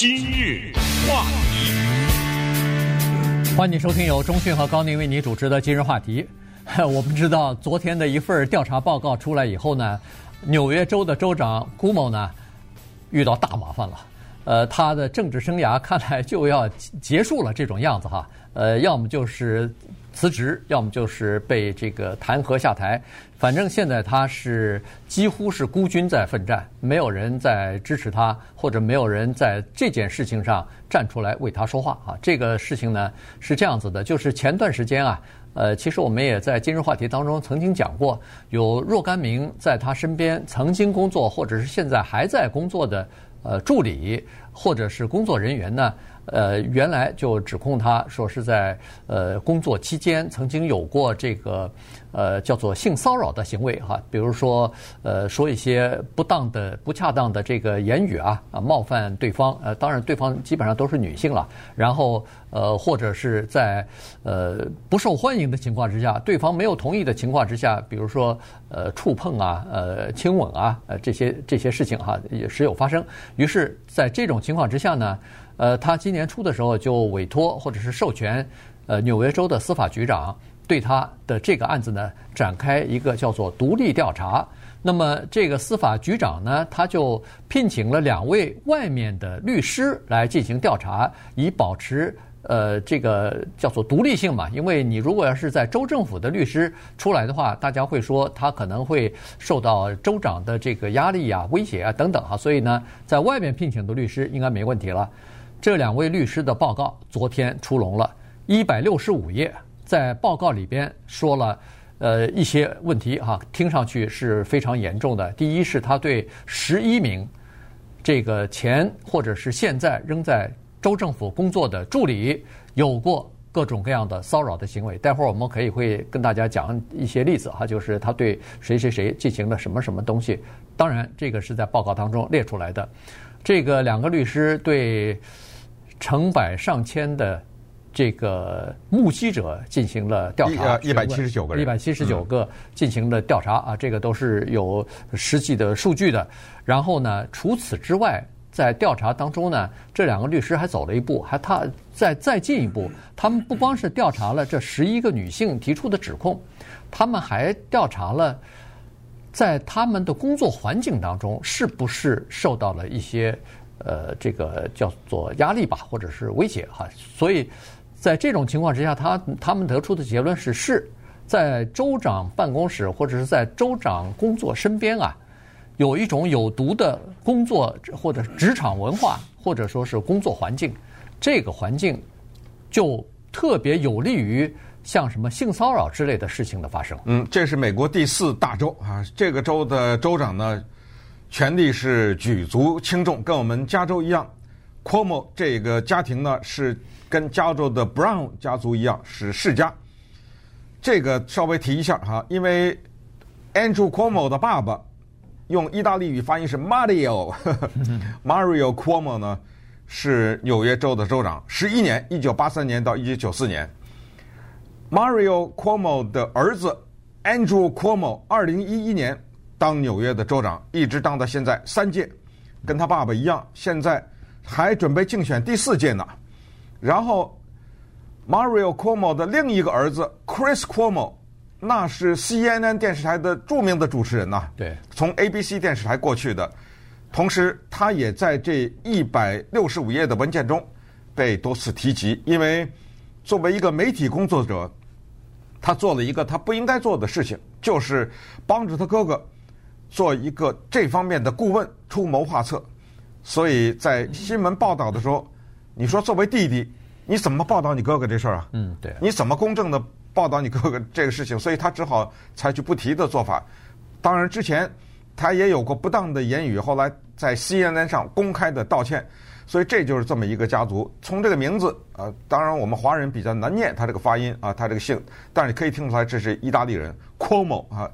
今日话题，欢迎收听由中讯和高宁为你主持的今日话题。我们知道，昨天的一份调查报告出来以后呢，纽约州的州长 Cuomo 呢遇到大麻烦了。呃，他的政治生涯看来就要结束了，这种样子哈。呃，要么就是辞职，要么就是被这个弹劾下台。反正现在他是几乎是孤军在奋战，没有人在支持他，或者没有人在这件事情上站出来为他说话啊。这个事情呢是这样子的，就是前段时间啊，呃，其实我们也在今日话题当中曾经讲过，有若干名在他身边曾经工作或者是现在还在工作的呃助理或者是工作人员呢。呃，原来就指控他说是在呃工作期间曾经有过这个呃叫做性骚扰的行为哈，比如说呃说一些不当的、不恰当的这个言语啊啊冒犯对方呃，当然对方基本上都是女性了，然后呃或者是在呃不受欢迎的情况之下，对方没有同意的情况之下，比如说呃触碰啊、呃亲吻啊呃这些这些事情哈也时有发生。于是，在这种情况之下呢。呃，他今年初的时候就委托或者是授权，呃，纽约州的司法局长对他的这个案子呢展开一个叫做独立调查。那么这个司法局长呢，他就聘请了两位外面的律师来进行调查，以保持呃这个叫做独立性嘛。因为你如果要是在州政府的律师出来的话，大家会说他可能会受到州长的这个压力啊、威胁啊等等哈。所以呢，在外面聘请的律师应该没问题了。这两位律师的报告昨天出笼了，一百六十五页，在报告里边说了，呃，一些问题哈，听上去是非常严重的。第一是他对十一名这个前或者是现在仍在州政府工作的助理有过各种各样的骚扰的行为。待会儿我们可以会跟大家讲一些例子哈，就是他对谁谁谁进行了什么什么东西。当然，这个是在报告当中列出来的。这个两个律师对。成百上千的这个目击者进行了调查，一百七十九个人，一百七十九个进行了调查啊，这个都是有实际的数据的。然后呢，除此之外，在调查当中呢，这两个律师还走了一步，还他再再进一步，他们不光是调查了这十一个女性提出的指控，他们还调查了在他们的工作环境当中是不是受到了一些。呃，这个叫做压力吧，或者是威胁哈。所以，在这种情况之下，他他们得出的结论是：是在州长办公室或者是在州长工作身边啊，有一种有毒的工作或者职场文化，或者说是工作环境。这个环境就特别有利于像什么性骚扰之类的事情的发生。嗯，这是美国第四大州啊，这个州的州长呢。权力是举足轻重，跟我们加州一样。库莫这个家庭呢，是跟加州的 Brown 家族一样是世家。这个稍微提一下哈，因为 Andrew Cuomo 的爸爸用意大利语发音是 Mario，Mario Cuomo 呢是纽约州的州长，十一年，一九八三年到一九九四年。Mario Cuomo 的儿子 Andrew Cuomo，二零一一年。当纽约的州长，一直当到现在三届，跟他爸爸一样，现在还准备竞选第四届呢。然后，Mario Cuomo 的另一个儿子 Chris Cuomo，那是 CNN 电视台的著名的主持人呐。对，从 ABC 电视台过去的，同时他也在这一百六十五页的文件中被多次提及，因为作为一个媒体工作者，他做了一个他不应该做的事情，就是帮着他哥哥。做一个这方面的顾问，出谋划策，所以在新闻报道的时候，你说作为弟弟，你怎么报道你哥哥这事儿啊？嗯，对。你怎么公正的报道你哥哥这个事情？所以他只好采取不提的做法。当然，之前他也有过不当的言语，后来在 CNN 上公开的道歉。所以这就是这么一个家族。从这个名字，呃，当然我们华人比较难念他这个发音啊，他这个姓，但是你可以听出来这是意大利人，Cuomo 啊，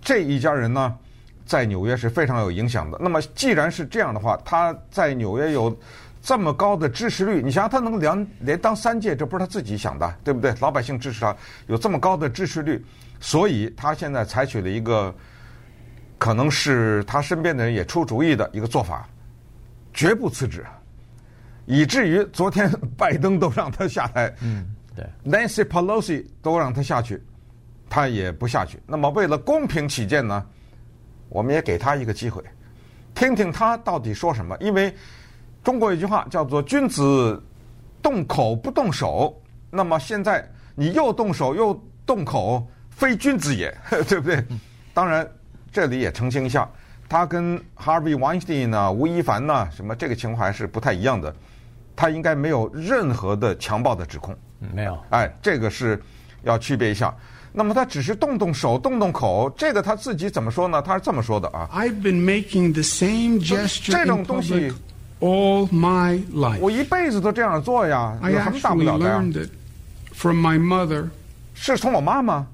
这一家人呢。在纽约是非常有影响的。那么，既然是这样的话，他在纽约有这么高的支持率，你想想，他能连连当三届，这不是他自己想的，对不对？老百姓支持他，有这么高的支持率，所以他现在采取了一个可能是他身边的人也出主意的一个做法，绝不辞职。以至于昨天拜登都让他下台，嗯，对，Nancy Pelosi 都让他下去，他也不下去。那么为了公平起见呢，我们也给他一个机会，听听他到底说什么。因为中国有句话叫做“君子动口不动手”，那么现在你又动手又动口，非君子也，对不对？当然，这里也澄清一下，他跟 Harvey Weinstein 呢、吴亦凡呢，什么这个情况还是不太一样的。他应该没有任何的强暴的指控，没有。哎，这个是要区别一下。那么他只是动动手、动动口，这个他自己怎么说呢？他是这么说的啊。I've been making the same gesture 这种东西 all my life。我一辈子都这样做呀，有什么大不了的呀？ I actually learned it from my mother，是从我妈妈，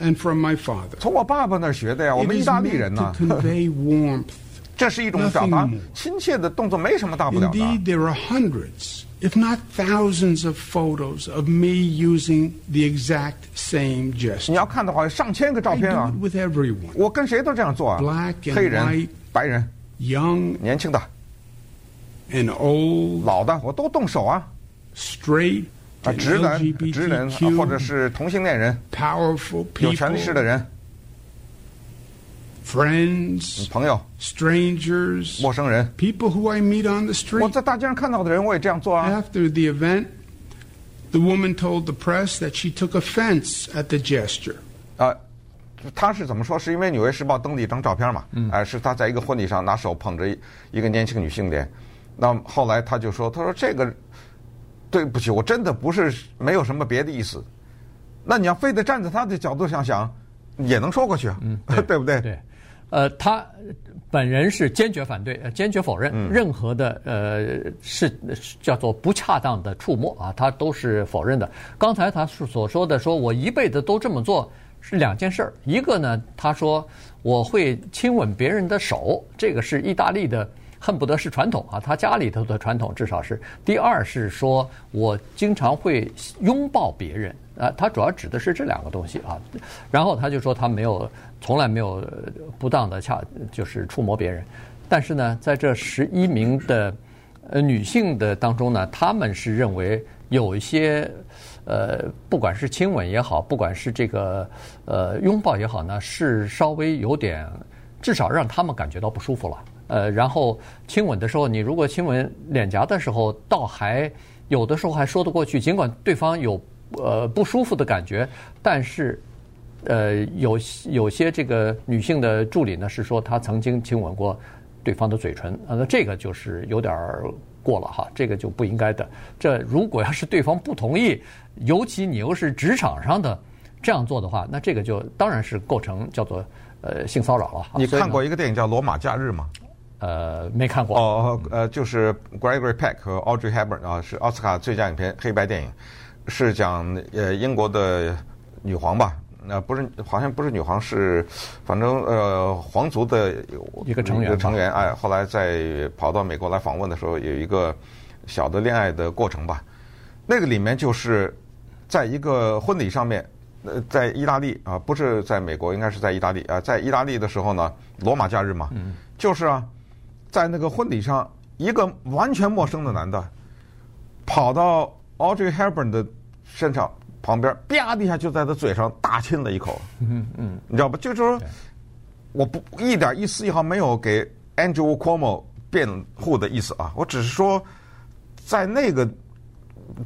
and from my father，从我爸爸那儿学的呀。我们意大利人呢。 to convey warmth。这是一种表达亲切的动作，没什么大不了的。 Indeed, there are hundreds, if not thousands, of photos of me using the exact same gesture. 你要看的话，上千个照片啊 I do it with everyone. 我跟谁都这样做啊 Black and 黑人 white,、白人、 Young 年轻的、 and old, 老的，我都动手啊。straight 啊直男、直人，啊 LGBTQ, 或者是同性恋人、powerful 有权势的人、friends, 朋友、strangers, 陌生人。people who I meet on the street. 我在大街上看到的人，我也这样做啊。After the event, the woman told the press that she took offense at the gesture. 啊，他是怎么说？是因为《纽约时报》登了一张照片嘛？嗯。哎，是他在一个婚礼上拿手捧着一个年轻女性脸。那后来他就说：“他说这个对不起，我真的不是没有什么别的意思。那你要非得站在他的角度上想，也能说过去啊，嗯、对 不对？对。呃，他本人是坚决反对、坚决否认任何的呃是叫做不恰当的触摸啊，他都是否认的。刚才他所说的，说我一辈子都这么做是两件事儿，一个呢，他说我会亲吻别人的手，这个是意大利的。恨不得是传统啊，他家里头的传统至少是。第二是说，我经常会拥抱别人啊，他主要指的是这两个东西啊。然后他就说他没有，从来没有不当的恰就是触摸别人。但是呢，在这十一名的呃女性的当中呢，他们是认为有一些呃，不管是亲吻也好，不管是这个呃拥抱也好呢，是稍微有点，至少让他们感觉到不舒服了。呃，然后亲吻的时候，你如果亲吻脸颊的时候，倒还有的时候还说得过去，尽管对方有呃不舒服的感觉，但是呃有有些这个女性的助理呢是说她曾经亲吻过对方的嘴唇，啊，那这个就是有点儿过了哈，这个就不应该的。这如果要是对方不同意，尤其你又是职场上的这样做的话，那这个就当然是构成叫做呃性骚扰了。你看过一个电影叫《罗马假日》吗？呃，没看过。哦，呃，就是 Gregory Peck 和 Audrey Hepburn 啊，是奥斯卡最佳影片黑白电影，是讲呃英国的女皇吧？那、呃、不是，好像不是女皇，是反正呃皇族的一个成员。一个成员哎，后来在跑到美国来访问的时候，有一个小的恋爱的过程吧。那个里面就是在一个婚礼上面，呃，在意大利啊，不是在美国，应该是在意大利啊，在意大利的时候呢，罗马假日嘛，嗯、就是啊。在那个婚礼上，一个完全陌生的男的跑到 Audrey Hepburn 的身上旁边，啪的一下就在他嘴上大亲了一口。嗯嗯，你知道吧？就是说，我不一点一丝一毫没有给 Andrew Cuomo 辩护的意思啊，我只是说，在那个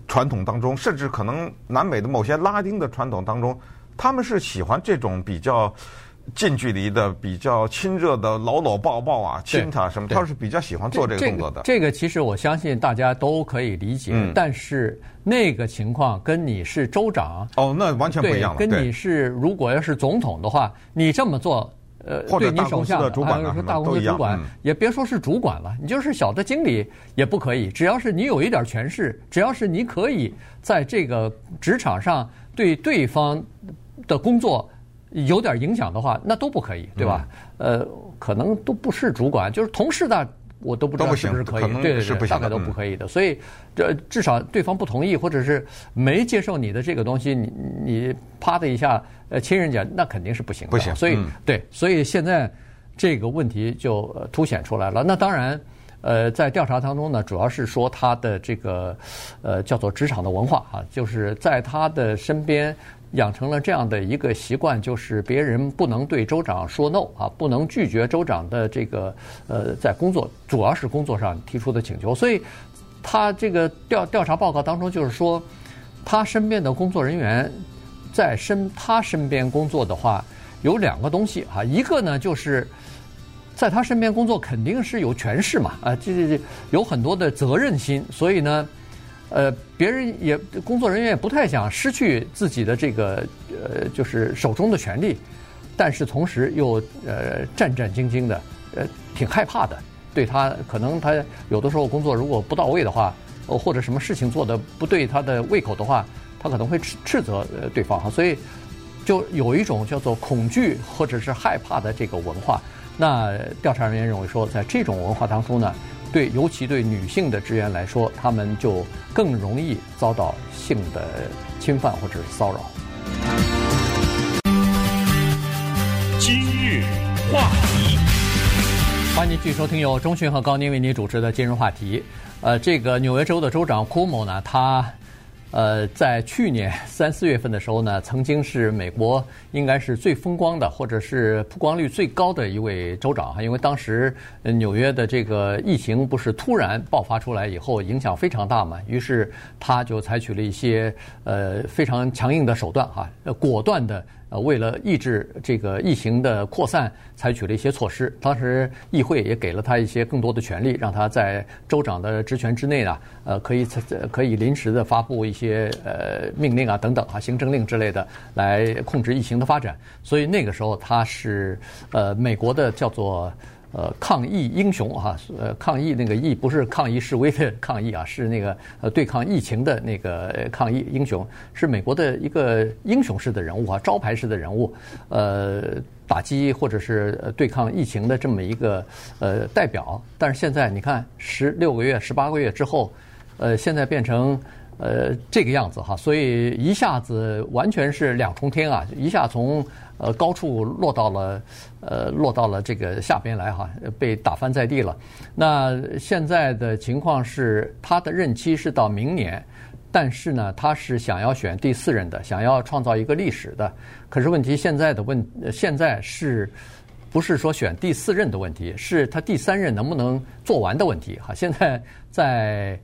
传统当中，甚至可能南美的某些拉丁的传统当中，他们是喜欢这种比较。近距离的、比较亲热的搂搂抱抱啊，亲他什么，他是比较喜欢做这个动作的。这个、这个其实我相信大家都可以理解，嗯、但是那个情况跟你是州长哦，那完全不一样了。跟你是如果要是总统的话，你这么做，呃，或者对你手下的主管、啊、大公司主管，嗯、也别说是主管了，你就是小的经理也不可以。只要是你有一点权势，只要是你可以在这个职场上对对方的工作。有点影响的话，那都不可以，对吧？嗯、呃，可能都不是主管，就是同事的，我都不知道是不是可以，可对对对，大概都不可以的。嗯、所以这至少对方不同意，或者是没接受你的这个东西，你你啪的一下呃亲人家，那肯定是不行的。不行。所以、嗯、对，所以现在这个问题就凸显出来了。那当然，呃，在调查当中呢，主要是说他的这个呃叫做职场的文化啊，就是在他的身边养成了这样的一个习惯，就是别人不能对州长说 no 啊，不能拒绝州长的这个呃在工作，主要是工作上提出的请求。所以他这个调调查报告当中就是说，他身边的工作人员在身他身边工作的话，有两个东西啊，一个呢就是。在他身边工作肯定是有权势嘛，啊，这这这有很多的责任心，所以呢，呃，别人也工作人员也不太想失去自己的这个呃，就是手中的权力，但是同时又呃战战兢兢的，呃，挺害怕的。对他可能他有的时候工作如果不到位的话，或者什么事情做得不对他的胃口的话，他可能会斥斥责呃对方哈，所以就有一种叫做恐惧或者是害怕的这个文化。那调查人员认为说，在这种文化当中呢，对，尤其对女性的职员来说，她们就更容易遭到性的侵犯或者是骚扰。今日话题，欢迎继续收听由中讯和高宁为您主持的今日话题。呃，这个纽约州的州长库姆呢，他。呃，在去年三四月份的时候呢，曾经是美国应该是最风光的，或者是曝光率最高的一位州长哈，因为当时纽约的这个疫情不是突然爆发出来以后，影响非常大嘛，于是他就采取了一些呃非常强硬的手段哈，果断的。呃，为了抑制这个疫情的扩散，采取了一些措施。当时议会也给了他一些更多的权利，让他在州长的职权之内呢，呃，可以可以临时的发布一些呃命令啊等等啊，行政令之类的来控制疫情的发展。所以那个时候他是呃美国的叫做。呃，抗疫英雄哈，呃，抗疫那个疫不是抗议示威的抗议啊，是那个呃对抗疫情的那个抗疫英雄，是美国的一个英雄式的人物啊，招牌式的人物，呃，打击或者是对抗疫情的这么一个呃代表。但是现在你看，十六个月、十八个月之后，呃，现在变成呃这个样子哈，所以一下子完全是两重天啊，一下从。呃，高处落到了，呃，落到了这个下边来哈，被打翻在地了。那现在的情况是，他的任期是到明年，但是呢，他是想要选第四任的，想要创造一个历史的。可是问题现在的问，现在是不是说选第四任的问题，是他第三任能不能做完的问题哈。现在在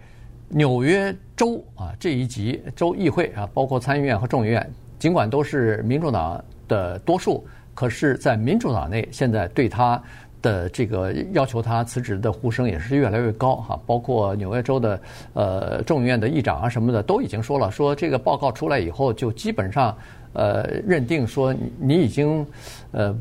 纽约州啊这一级州议会啊，包括参议院和众议院，尽管都是民主党。的多数，可是，在民主党内，现在对他的这个要求他辞职的呼声也是越来越高哈。包括纽约州的呃众议院的议长啊什么的，都已经说了，说这个报告出来以后，就基本上呃认定说你已经呃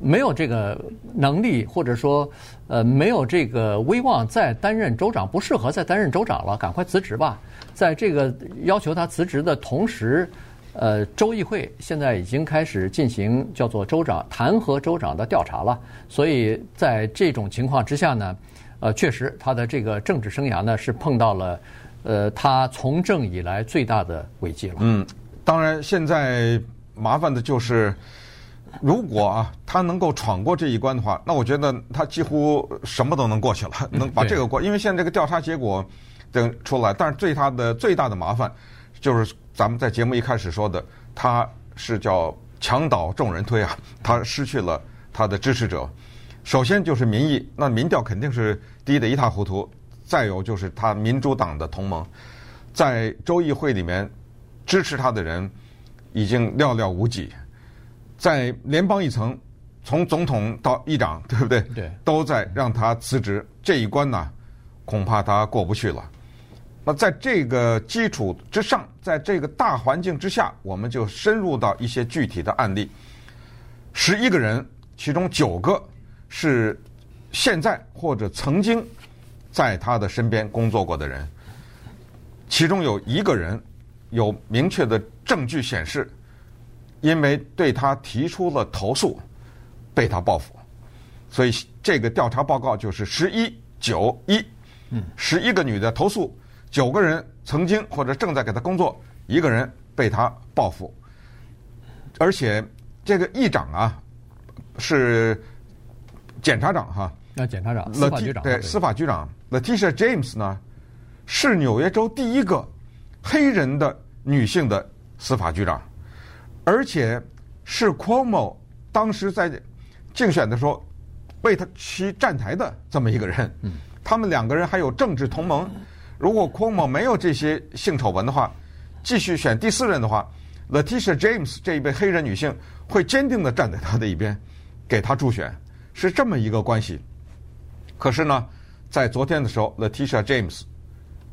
没有这个能力，或者说呃没有这个威望再担任州长，不适合再担任州长了，赶快辞职吧。在这个要求他辞职的同时。呃，州议会现在已经开始进行叫做州长弹劾州长的调查了，所以在这种情况之下呢，呃，确实他的这个政治生涯呢是碰到了，呃，他从政以来最大的危机了。嗯，当然现在麻烦的就是，如果啊他能够闯过这一关的话，那我觉得他几乎什么都能过去了，能把这个过，因为现在这个调查结果等出来，但是最大的最大的麻烦就是。咱们在节目一开始说的，他是叫墙倒众人推啊，他失去了他的支持者。首先就是民意，那民调肯定是低得一塌糊涂。再有就是他民主党的同盟，在州议会里面支持他的人已经寥寥无几，在联邦一层，从总统到议长，对不对？对，都在让他辞职。这一关呢，恐怕他过不去了。那在这个基础之上，在这个大环境之下，我们就深入到一些具体的案例。十一个人，其中九个是现在或者曾经在他的身边工作过的人，其中有一个人有明确的证据显示，因为对他提出了投诉，被他报复。所以这个调查报告就是十一九一，嗯，十一个女的投诉。九个人曾经或者正在给他工作，一个人被他报复，而且这个议长啊是检察长哈，那检察长、司法局长对。司法局长。Letitia James 呢，是纽约州第一个黑人的女性的司法局长，而且是 Cuomo 当时在竞选的时候为他去站台的这么一个人。嗯，他们两个人还有政治同盟。如果 Cuomo 没有这些性丑闻的话，继续选第四任的话，Letitia James 这一位黑人女性会坚定的站在他的一边，给他助选，是这么一个关系。可是呢，在昨天的时候，Letitia James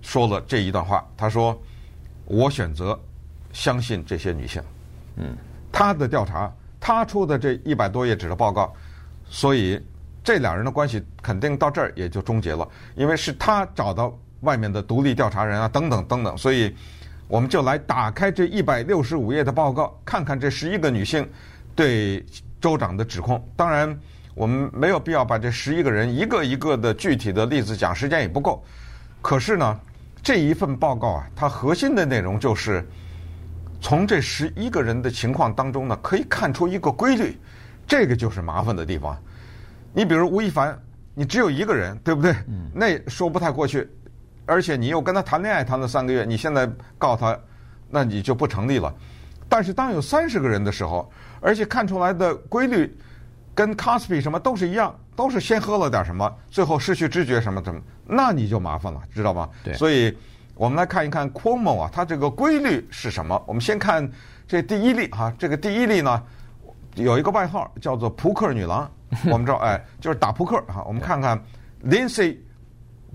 说了这一段话，他说：“我选择相信这些女性。”嗯，他的调查，他出的这一百多页纸的报告，所以这两人的关系肯定到这儿也就终结了，因为是他找到外面的独立调查人啊，等等等等，所以。我们就来打开这一百六十五页的报告，看看这十一个女性对州长的指控。当然，我们没有必要把这十一个人一个一个的具体的例子讲，时间也不够。可是呢，这一份报告啊，它核心的内容就是从这十一个人的情况当中呢，可以看出一个规律。这个就是麻烦的地方。你比如吴亦凡，你只有一个人，对不对？那说不太过去。而且你又跟他谈恋爱谈了三个月，你现在告他，那你就不成立了。但是当有三十个人的时候，而且看出来的规律跟 Cosby 什么都是一样，都是先喝了点什么，最后失去知觉什么什么，那你就麻烦了，知道吗？对。所以我们来看一看 Cuomo 啊，他这个规律是什么？我们先看这第一例哈，这个第一例呢有一个外号叫做“扑克女郎”，我们知道哎，就是打扑克哈。我们看看 Lindsay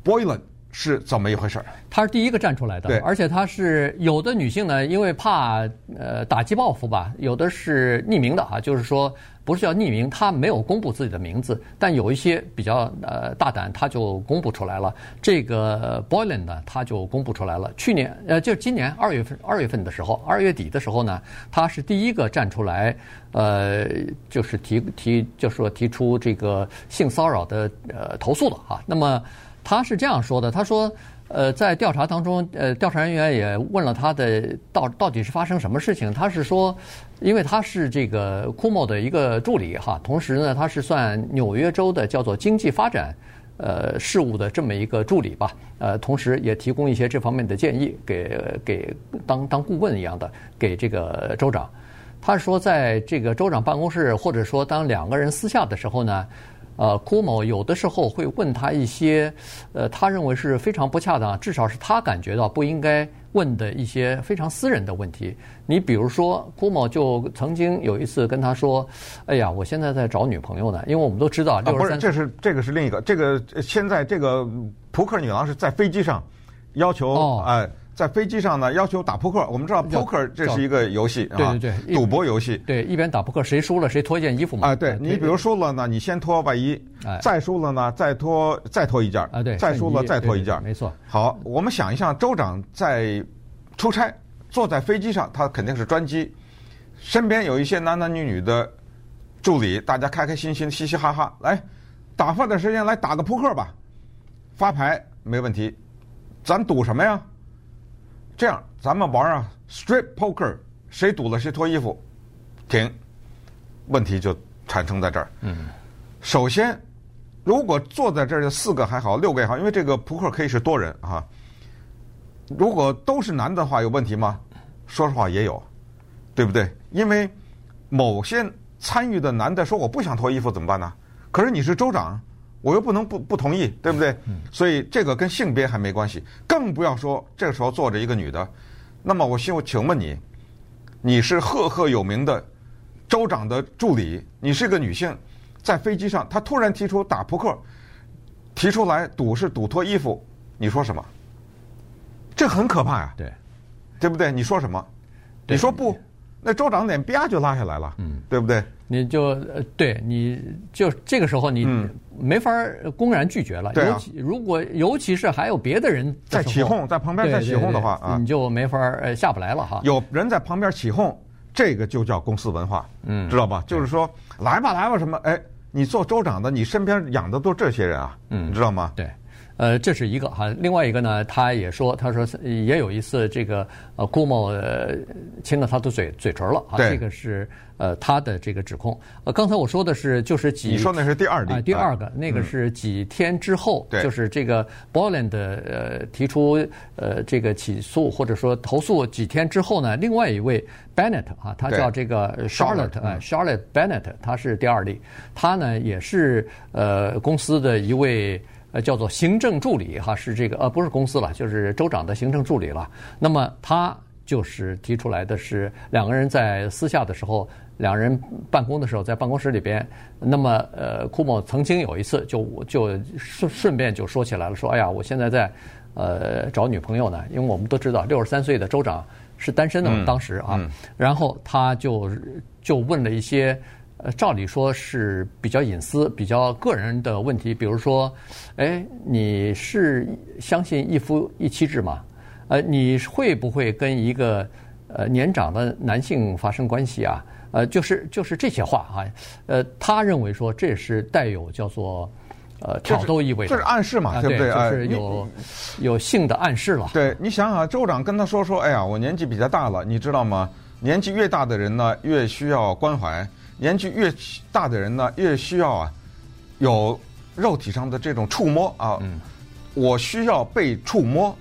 Boylan。是怎么一回事儿？她是第一个站出来的，对，而且她是有的女性呢，因为怕呃打击报复吧，有的是匿名的啊，就是说不是叫匿名，她没有公布自己的名字，但有一些比较呃大胆，她就公布出来了。这个 Boylan 呢，她就公布出来了。去年呃，就是今年二月份二月份的时候，二月底的时候呢，她是第一个站出来，呃，就是提提就是说提出这个性骚扰的呃投诉的啊。那么。他是这样说的：“他说，呃，在调查当中，呃，调查人员也问了他的到到底是发生什么事情。他是说，因为他是这个库莫的一个助理哈，同时呢，他是算纽约州的叫做经济发展呃事务的这么一个助理吧，呃，同时也提供一些这方面的建议给给当当顾问一样的给这个州长。他说，在这个州长办公室或者说当两个人私下的时候呢。”呃，库某有的时候会问他一些，呃，他认为是非常不恰当，至少是他感觉到不应该问的一些非常私人的问题。你比如说，库某就曾经有一次跟他说：“哎呀，我现在在找女朋友呢。”因为我们都知道，啊，不是，这是这个是另一个，这个现在这个扑克女郎是在飞机上要求。在飞机上呢，要求打扑克。我们知道扑克这是一个游戏啊，对对对，赌博游戏。对，一边打扑克，谁输了谁脱一件衣服嘛。啊，对，你比如输了呢，你先脱外衣；再输了呢，再脱再脱一件。啊，对，再输了再脱一件。没错。好，我们想一下，州长在出差，坐在飞机上，他肯定是专机，身边有一些男男女女的助理，大家开开心心、嘻嘻哈哈，来打发点时间，来打个扑克吧，发牌没问题，咱赌什么呀？这样，咱们玩啊，strip poker，谁赌了谁脱衣服，停。问题就产生在这儿。嗯。首先，如果坐在这儿的四个还好，六个也好，因为这个扑克可以是多人啊。如果都是男的话，有问题吗？说实话也有，对不对？因为某些参与的男的说我不想脱衣服怎么办呢？可是你是州长。我又不能不不同意，对不对？所以这个跟性别还没关系，更不要说这个时候坐着一个女的。那么我请请问你，你是赫赫有名的州长的助理，你是个女性，在飞机上，她突然提出打扑克，提出来赌是赌脱衣服，你说什么？这很可怕呀，对，对不对？你说什么？你说不，那州长脸啪就拉下来了，嗯，对不对？你就呃，对，你就这个时候你没法公然拒绝了。对啊。尤其如果尤其是还有别的人在起哄，在旁边在起哄的话啊，你就没法呃下不来了哈。有人在旁边起哄，这个就叫公司文化，嗯，知道吧？就是说来吧来吧什么？哎，你做州长的，你身边养的都这些人啊，嗯，你知道吗？对。呃，这是一个哈。另外一个呢，他也说，他说也有一次这个呃，顾某呃亲了他的嘴嘴唇了啊，这个是呃他的这个指控。呃，刚才我说的是就是几，你说那是第二例啊，第二个那个是几天之后，就是这个 Boland 呃提出呃这个起诉或者说投诉几天之后呢，另外一位 Bennett 啊，他叫这个 Charlotte 啊，Charlotte Bennett，他是第二例，他呢也是呃公司的一位。呃，叫做行政助理哈，是这个呃，不是公司了，就是州长的行政助理了。那么他就是提出来的是两个人在私下的时候，两人办公的时候，在办公室里边。那么呃，库莫曾经有一次就就顺顺便就说起来了，说哎呀，我现在在呃找女朋友呢，因为我们都知道六十三岁的州长是单身的嘛，当时啊，然后他就就问了一些。呃，照理说是比较隐私、比较个人的问题，比如说，哎，你是相信一夫一妻制吗？呃，你会不会跟一个呃年长的男性发生关系啊？呃，就是就是这些话啊。呃，他认为说这是带有叫做呃挑逗意味的，这是暗示嘛，对不对？就是有有性的暗示了。对，你想想，州长跟他说说，哎呀，我年纪比较大了，你知道吗？年纪越大的人呢，越需要关怀。年纪越大的人呢，越需要啊，有肉体上的这种触摸啊。嗯，我需要被触摸。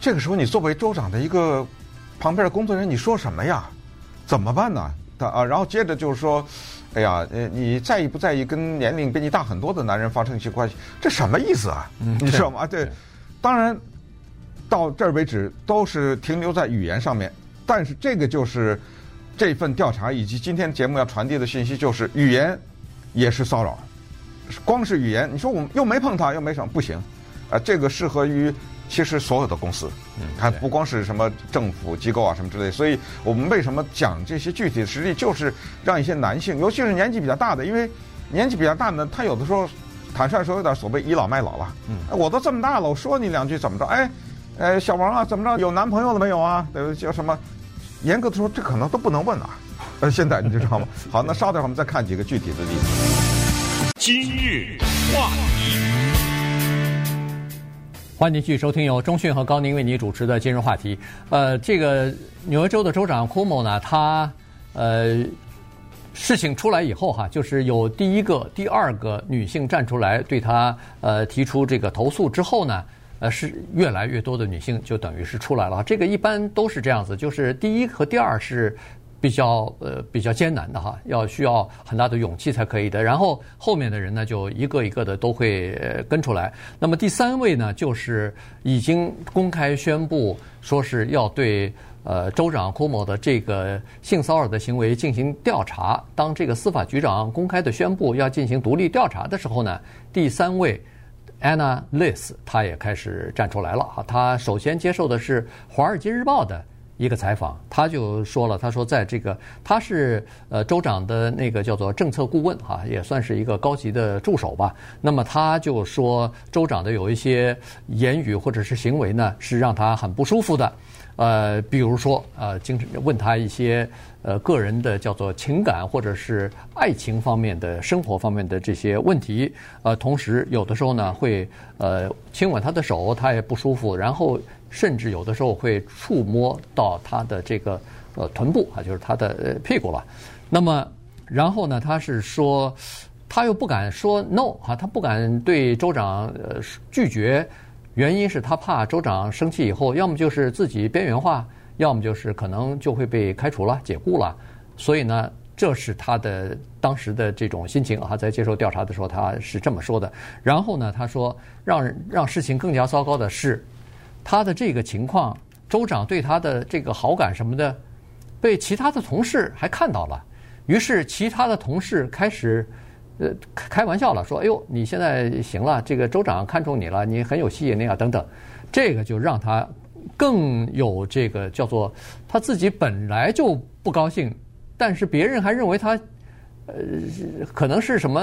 这个时候，你作为州长的一个旁边的工作人员，你说什么呀？怎么办呢？他啊，然后接着就是说，哎呀，呃，你在意不在意跟年龄比你大很多的男人发生一些关系？这什么意思啊？嗯，你知道吗？对，当然到这儿为止都是停留在语言上面，但是这个就是。这份调查以及今天节目要传递的信息就是，语言也是骚扰，光是语言，你说我们又没碰他，又没什么，不行，啊，这个适合于其实所有的公司，嗯，还不光是什么政府机构啊什么之类，所以我们为什么讲这些具体的实例，就是让一些男性，尤其是年纪比较大的，因为年纪比较大呢，他有的时候坦率说有点所谓倚老卖老了，嗯，我都这么大了，我说你两句怎么着？哎，呃，小王啊，怎么着？有男朋友了没有啊？对不对？叫什么？严格的说，这可能都不能问啊。呃，现在你知道吗？好，那稍等会儿我们再看几个具体的例子。今日话题，欢迎您继续收听由中讯和高宁为您主持的今日话题。呃，这个纽约州的州长库莫呢，他呃，事情出来以后哈，就是有第一个、第二个女性站出来对他呃提出这个投诉之后呢。呃，是越来越多的女性就等于是出来了，这个一般都是这样子，就是第一和第二是比较呃比较艰难的哈，要需要很大的勇气才可以的。然后后面的人呢，就一个一个的都会跟出来。那么第三位呢，就是已经公开宣布说是要对呃州长库莫的这个性骚扰的行为进行调查。当这个司法局长公开的宣布要进行独立调查的时候呢，第三位。Anna List，她也开始站出来了哈！她首先接受的是《华尔街日报》的一个采访，她就说了，她说在这个，她是呃州长的那个叫做政策顾问哈，也算是一个高级的助手吧。那么她就说，州长的有一些言语或者是行为呢，是让她很不舒服的。呃，比如说，呃，经常问他一些呃个人的叫做情感或者是爱情方面的生活方面的这些问题，呃，同时有的时候呢会呃亲吻他的手，他也不舒服，然后甚至有的时候会触摸到他的这个呃臀部啊，就是他的屁股了。那么，然后呢，他是说他又不敢说 no 啊，他不敢对州长呃拒绝。原因是他怕州长生气以后，要么就是自己边缘化，要么就是可能就会被开除了、解雇了。所以呢，这是他的当时的这种心情啊。在接受调查的时候，他是这么说的。然后呢，他说让让事情更加糟糕的是，他的这个情况，州长对他的这个好感什么的，被其他的同事还看到了。于是，其他的同事开始。呃，开玩笑了，说：“哎呦，你现在行了，这个州长看中你了，你很有吸引力啊，等等。”这个就让他更有这个叫做他自己本来就不高兴，但是别人还认为他呃可能是什么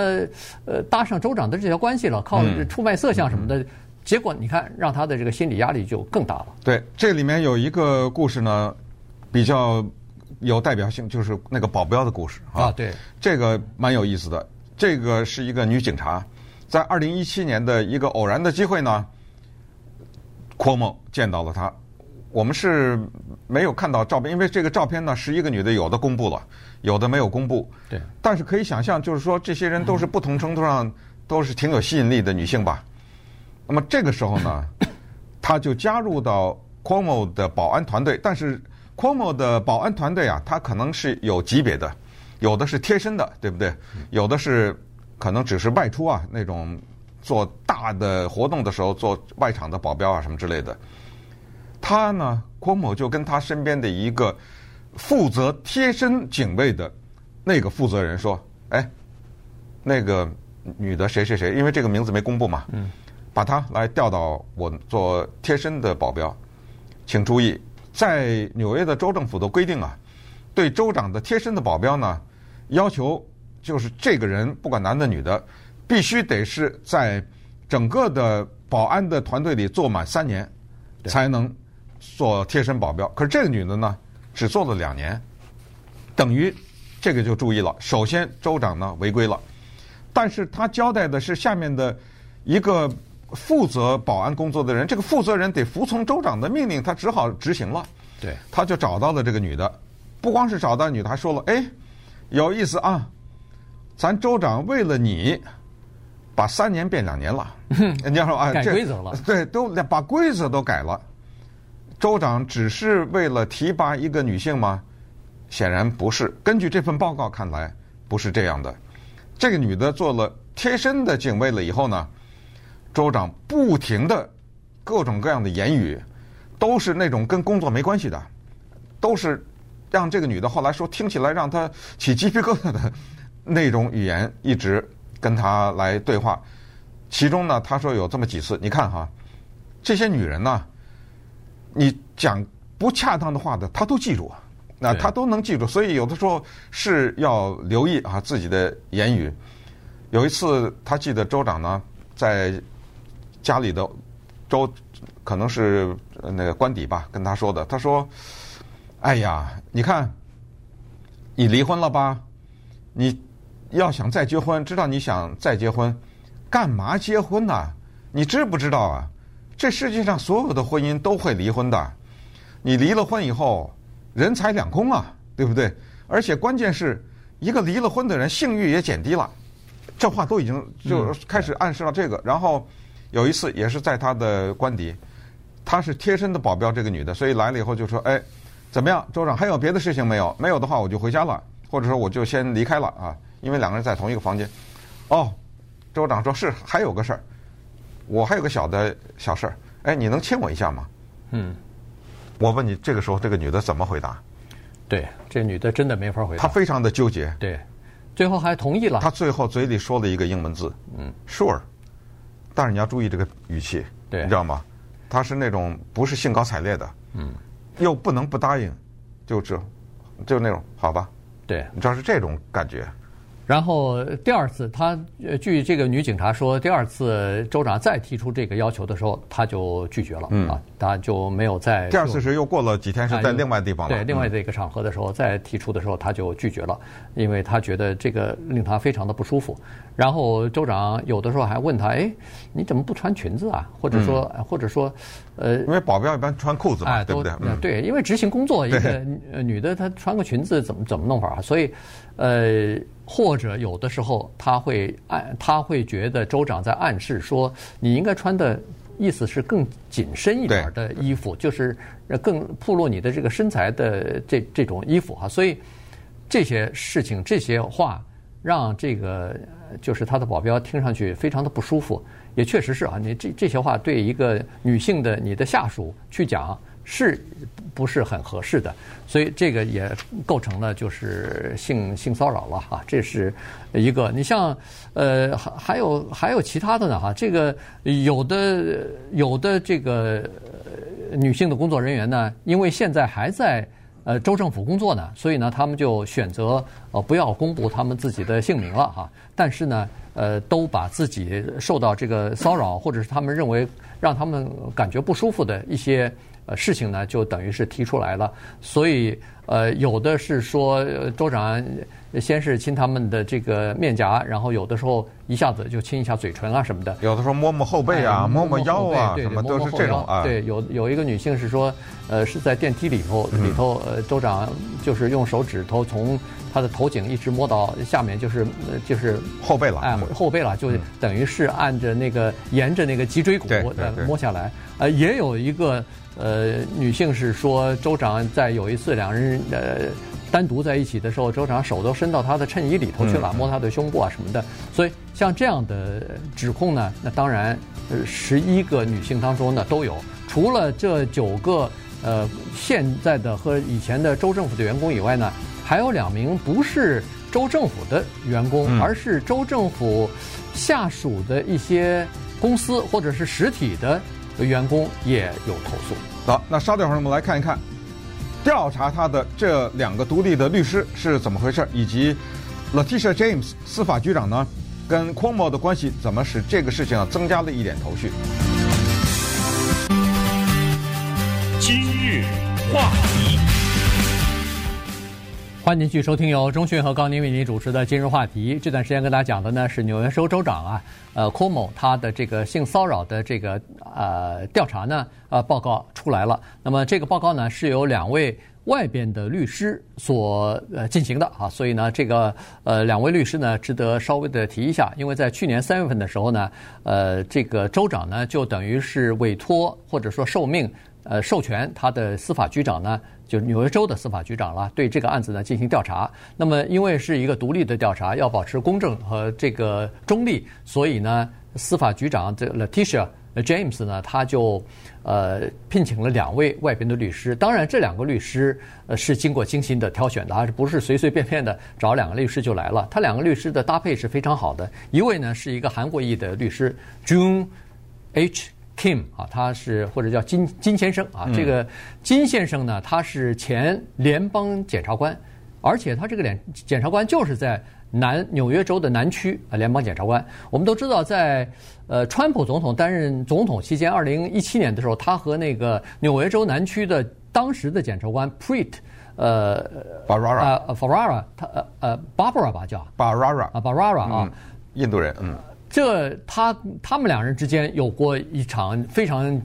呃搭上州长的这条关系了，靠出卖色相什么的，嗯、结果你看让他的这个心理压力就更大了。对，这里面有一个故事呢，比较有代表性，就是那个保镖的故事啊。啊，对，这个蛮有意思的。这个是一个女警察，在二零一七年的一个偶然的机会呢，Cuomo 见到了她。我们是没有看到照片，因为这个照片呢，十一个女的有的公布了，有的没有公布。对。但是可以想象，就是说这些人都是不同程度上都是挺有吸引力的女性吧。那么这个时候呢，她就加入到 Cuomo 的保安团队，但是 Cuomo 的保安团队啊，他可能是有级别的，有的是贴身的，对不对？有的是可能只是外出啊，那种做大的活动的时候做外场的保镖啊什么之类的。他呢郭某就跟他身边的一个负责贴身警卫的那个负责人说：“哎，那个女的谁谁谁，因为这个名字没公布嘛，把她来调到我做贴身的保镖。请注意，在纽约的州政府的规定啊，对州长的贴身的保镖呢，要求就是这个人不管男的女的，必须得是在整个的保安的团队里做满三年，才能。”做贴身保镖，可是这个女的呢，只做了两年，等于这个就注意了。首先，州长呢违规了，但是他交代的是下面的一个负责保安工作的人，这个负责人得服从州长的命令，他只好执行了。对，他就找到了这个女的，不光是找到女的，还说了：“哎，有意思啊，咱州长为了你，把三年变两年了。人家说啊，改规则了，对，都把规则都改了。”州长只是为了提拔一个女性吗？显然不是。根据这份报告看来，不是这样的。这个女的做了贴身的警卫了以后呢，州长不停的各种各样的言语，都是那种跟工作没关系的，都是让这个女的后来说听起来让她起鸡皮疙瘩的那种语言，一直跟她来对话。其中呢，她说有这么几次，你看哈，这些女人呢。你讲不恰当的话的，她都记住，那她都能记住，所以有的时候是要留意啊自己的言语。有一次，他记得州长呢在家里的州可能是那个官邸吧，跟他说的，他说：“哎呀，你看，你离婚了吧？你要想再结婚，知道你想再结婚，干嘛结婚呢？你知不知道啊？”这世界上所有的婚姻都会离婚的，你离了婚以后，人财两空啊，对不对？而且关键是一个离了婚的人性欲也减低了，这话都已经就开始暗示了这个。然后有一次也是在他的官邸，他是贴身的保镖，这个女的，所以来了以后就说：“哎，怎么样，州长还有别的事情没有？没有的话我就回家了，或者说我就先离开了啊，因为两个人在同一个房间。”哦，州长说是还有个事儿。我还有个小的小事儿，哎，你能亲我一下吗？嗯，我问你，这个时候这个女的怎么回答？对，这女的真的没法回答。她非常的纠结。对，最后还同意了。她最后嘴里说了一个英文字，嗯，Sure。但是你要注意这个语气，对，你知道吗？她是那种不是兴高采烈的，嗯，又不能不答应，就这，就那种好吧？对，你知道是这种感觉。然后第二次，他据这个女警察说，第二次州长再提出这个要求的时候，他就拒绝了。嗯啊，他就没有再。第二次是又过了几天，是在另外地方了。对，另外的一个场合的时候再提出的时候，他就拒绝了，因为他觉得这个令他非常的不舒服。然后州长有的时候还问他：“哎，你怎么不穿裙子啊？或者说，嗯、或者说，呃，因为保镖一般穿裤子嘛，哎、对不对？嗯、对，因为执行工作，一个女的她穿个裙子怎么怎么弄法啊？所以，呃。”或者有的时候他会暗，他会觉得州长在暗示说，你应该穿的意思是更紧身一点的衣服，就是更暴露你的这个身材的这这种衣服哈。所以这些事情、这些话，让这个就是他的保镖听上去非常的不舒服。也确实是啊，你这这些话对一个女性的你的下属去讲。是不是很合适的？所以这个也构成了就是性性骚扰了哈，这是一个。你像呃还还有还有其他的呢哈，这个有的有的这个女性的工作人员呢，因为现在还在呃州政府工作呢，所以呢他们就选择呃不要公布他们自己的姓名了哈。但是呢呃都把自己受到这个骚扰或者是他们认为。让他们感觉不舒服的一些呃事情呢，就等于是提出来了。所以呃，有的是说州长。先是亲他们的这个面颊，然后有的时候一下子就亲一下嘴唇啊什么的。有的时候摸摸后背啊，摸摸腰啊，什么都是这种啊。对，有有一个女性是说，呃，是在电梯里头里头，呃，州长就是用手指头从他的头颈一直摸到下面，就是就是后背了，哎，后背了，就等于是按着那个沿着那个脊椎骨呃摸下来。呃，也有一个呃女性是说，州长在有一次两人呃。单独在一起的时候，州长手都伸到他的衬衣里头去了，摸他的胸部啊什么的。所以像这样的指控呢，那当然，呃，十一个女性当中呢都有。除了这九个呃现在的和以前的州政府的员工以外呢，还有两名不是州政府的员工，而是州政府下属的一些公司或者是实体的员工也有投诉。好，那稍等会儿我们来看一看。调查他的这两个独立的律师是怎么回事，以及 Latisha James 司法局长呢，跟 Cuomo 的关系怎么使这个事情啊增加了一点头绪。今日话题，欢迎继续收听由中讯和高宁为您主持的《今日话题》。这段时间跟大家讲的呢是纽约州州长啊，呃，Cuomo 他的这个性骚扰的这个呃调查呢。呃，报告出来了。那么这个报告呢，是由两位外边的律师所呃进行的啊。所以呢，这个呃两位律师呢，值得稍微的提一下。因为在去年三月份的时候呢，呃，这个州长呢，就等于是委托或者说受命呃授权他的司法局长呢，就纽约州的司法局长了，对这个案子呢进行调查。那么因为是一个独立的调查，要保持公正和这个中立，所以呢，司法局长这 Letitia James 呢，他就。呃，聘请了两位外边的律师，当然这两个律师呃是经过精心的挑选的，而不是随随便便的找两个律师就来了。他两个律师的搭配是非常好的，一位呢是一个韩国裔的律师 June H Kim 啊，他是或者叫金金先生啊，这个金先生呢他是前联邦检察官，而且他这个检检察官就是在。南纽约州的南区啊，联邦检察官，我们都知道，在呃，川普总统担任总统期间，二零一七年的时候，他和那个纽约州南区的当时的检察官 Preet，呃，Bharara，呃，Bharara，他呃呃，Barbara 吧叫，Bharara，啊，Bharara 啊，印度人，嗯，这他他们两人之间有过一场非常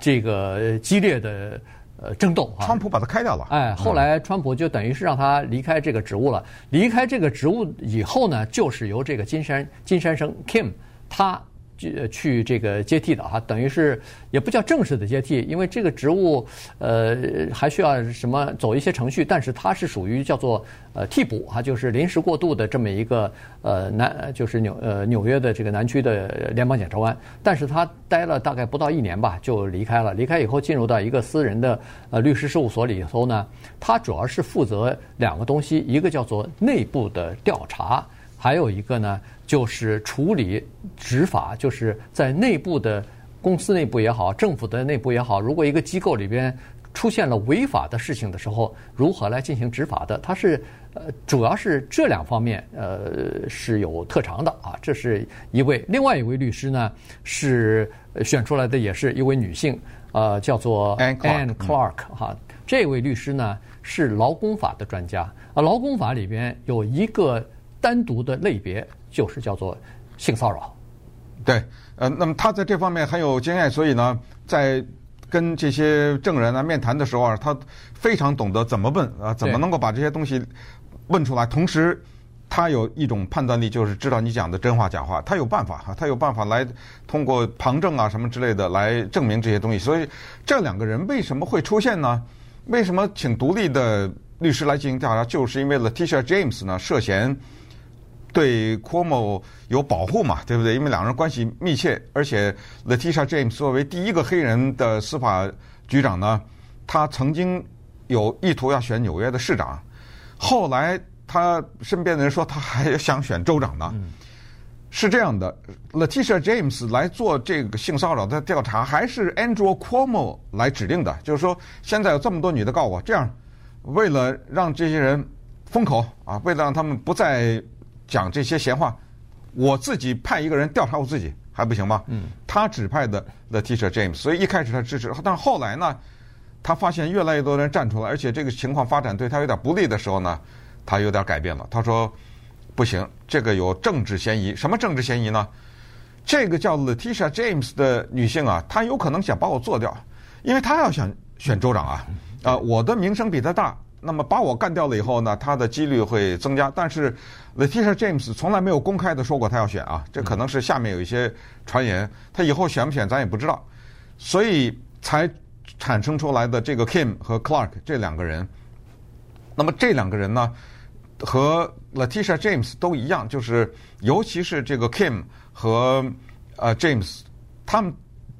这个激烈的。呃，争斗啊！川普把他开掉了。哎，后来川普就等于是让他离开这个职务了。离开这个职务以后呢，就是由这个金山金山生 Kim 他。去去这个接替的哈，等于是也不叫正式的接替，因为这个职务呃还需要什么走一些程序，但是他是属于叫做呃替补哈，就是临时过渡的这么一个呃南就是纽呃纽约的这个南区的联邦检察官，但是他待了大概不到一年吧就离开了，离开以后进入到一个私人的呃律师事务所里头呢，他主要是负责两个东西，一个叫做内部的调查，还有一个呢。就是处理执法，就是在内部的公司内部也好，政府的内部也好，如果一个机构里边出现了违法的事情的时候，如何来进行执法的？他是呃，主要是这两方面呃是有特长的啊。这是一位，另外一位律师呢是选出来的，也是一位女性，呃，叫做 Anne Clark 哈。这位律师呢是劳工法的专家啊，劳工法里边有一个单独的类别。就是叫做性骚扰，对，呃，那么他在这方面很有经验，所以呢，在跟这些证人啊面谈的时候啊，他非常懂得怎么问啊，怎么能够把这些东西问出来。同时，他有一种判断力，就是知道你讲的真话假话，他有办法哈，他有办法来通过旁证啊什么之类的来证明这些东西。所以这两个人为什么会出现呢？为什么请独立的律师来进行调查？就是因为 Letitia James 呢涉嫌。对 Cuomo 有保护嘛，对不对？因为两人关系密切，而且 Letitia James 作为第一个黑人的司法局长呢，他曾经有意图要选纽约的市长，后来他身边的人说他还想选州长呢。嗯、是这样的，Letitia James 来做这个性骚扰的调查，还是 Andrew Cuomo 来指定的？就是说，现在有这么多女的告我，这样为了让这些人封口啊，为了让他们不再。讲这些闲话，我自己派一个人调查我自己，还不行吗？嗯，他指派的 Letitia James，所以一开始他支持，但后来呢，他发现越来越多人站出来，而且这个情况发展对他有点不利的时候呢，他有点改变了。他说：“不行，这个有政治嫌疑。什么政治嫌疑呢？这个叫 Letitia James 的女性啊，她有可能想把我做掉，因为她要想选州长啊，啊，我的名声比她大。”那么把我干掉了以后呢，他的几率会增加。但是，Letitia James 从来没有公开的说过他要选啊，这可能是下面有一些传言。他以后选不选咱也不知道，所以才产生出来的这个 Kim 和 Clark 这两个人。那么这两个人呢，和 Letitia James 都一样，就是尤其是这个 Kim 和呃 James，他们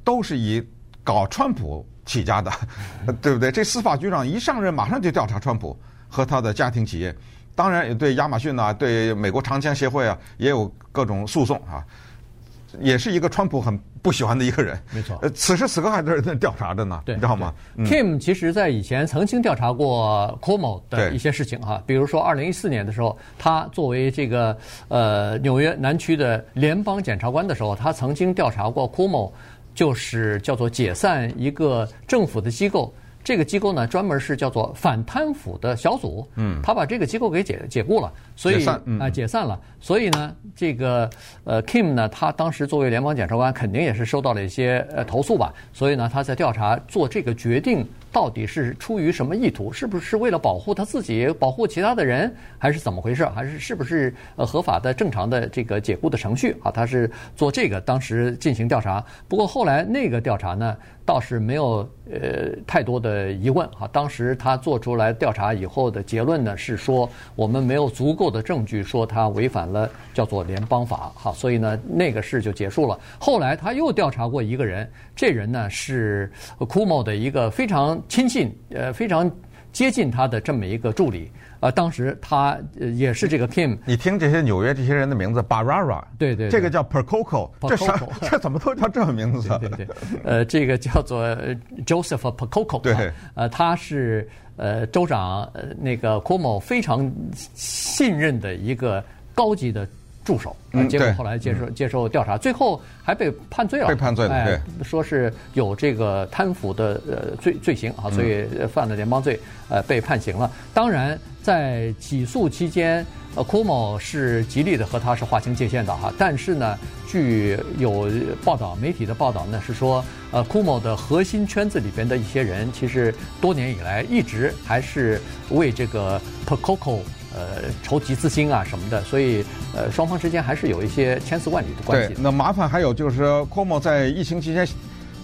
都是以搞川普。起家的，对不对？这司法局长一上任，马上就调查川普和他的家庭企业，当然也对亚马逊呐、啊，对美国长枪协会啊，也有各种诉讼啊，也是一个川普很不喜欢的一个人。没错，呃，此时此刻还在那调查着呢，对，你知道吗？Kim 其实在以前曾经调查过 Cuomo 的一些事情哈，比如说二零一四年的时候，他作为这个呃纽约南区的联邦检察官的时候，他曾经调查过 Cuomo。就是叫做解散一个政府的机构，这个机构呢专门是叫做反贪腐的小组，嗯，他把这个机构给解解雇了，所以啊、嗯呃、解散了，所以呢这个呃 Kim 呢他当时作为联邦检察官肯定也是收到了一些呃投诉吧，所以呢他在调查做这个决定。到底是出于什么意图？是不是为了保护他自己、保护其他的人，还是怎么回事？还是是不是呃合法的、正常的这个解雇的程序啊？他是做这个当时进行调查。不过后来那个调查呢，倒是没有呃太多的疑问啊。当时他做出来调查以后的结论呢，是说我们没有足够做的证据说他违反了叫做联邦法哈，所以呢那个事就结束了。后来他又调查过一个人，这人呢是库某的一个非常。亲信，呃，非常接近他的这么一个助理，呃，当时他也是这个 Kim。你听这些纽约这些人的名字，Barara，对对，这个叫 Percoco，这啥？这怎么都叫这个名字？对对，呃，这个叫做 Joseph Percoco，对，呃，他是呃州长，呃，那个 Cuomo 非常信任的一个高级的。助手，结果后来接受接受调查，最后还被判罪了。被判罪了，对，说是有这个贪腐的呃罪罪行啊，所以犯了联邦罪，呃，被判刑了。当然，在起诉期间，呃，Cuomo 是极力的和他是划清界限的哈。但是呢，据有报道，媒体的报道呢是说，呃，Cuomo 的核心圈子里边的一些人，其实多年以来一直还是为这个 Percoco。呃，筹集资金啊什么的，所以呃，双方之间还是有一些千丝万缕的关系。对，那麻烦还有就是说，Cuomo 在疫情期间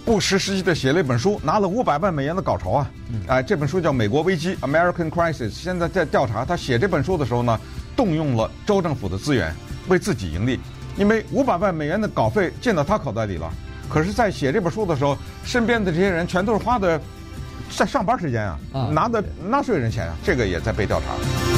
不失时机的写了一本书，拿了五百万美元的稿酬啊。哎、这本书叫《美国危机》（American Crisis）。现在在调查他写这本书的时候呢，动用了州政府的资源为自己盈利，因为五百万美元的稿费进到他口袋里了。可是，在写这本书的时候，身边的这些人全都是花的在上班时间啊，拿的纳税人钱啊，这个也在被调查。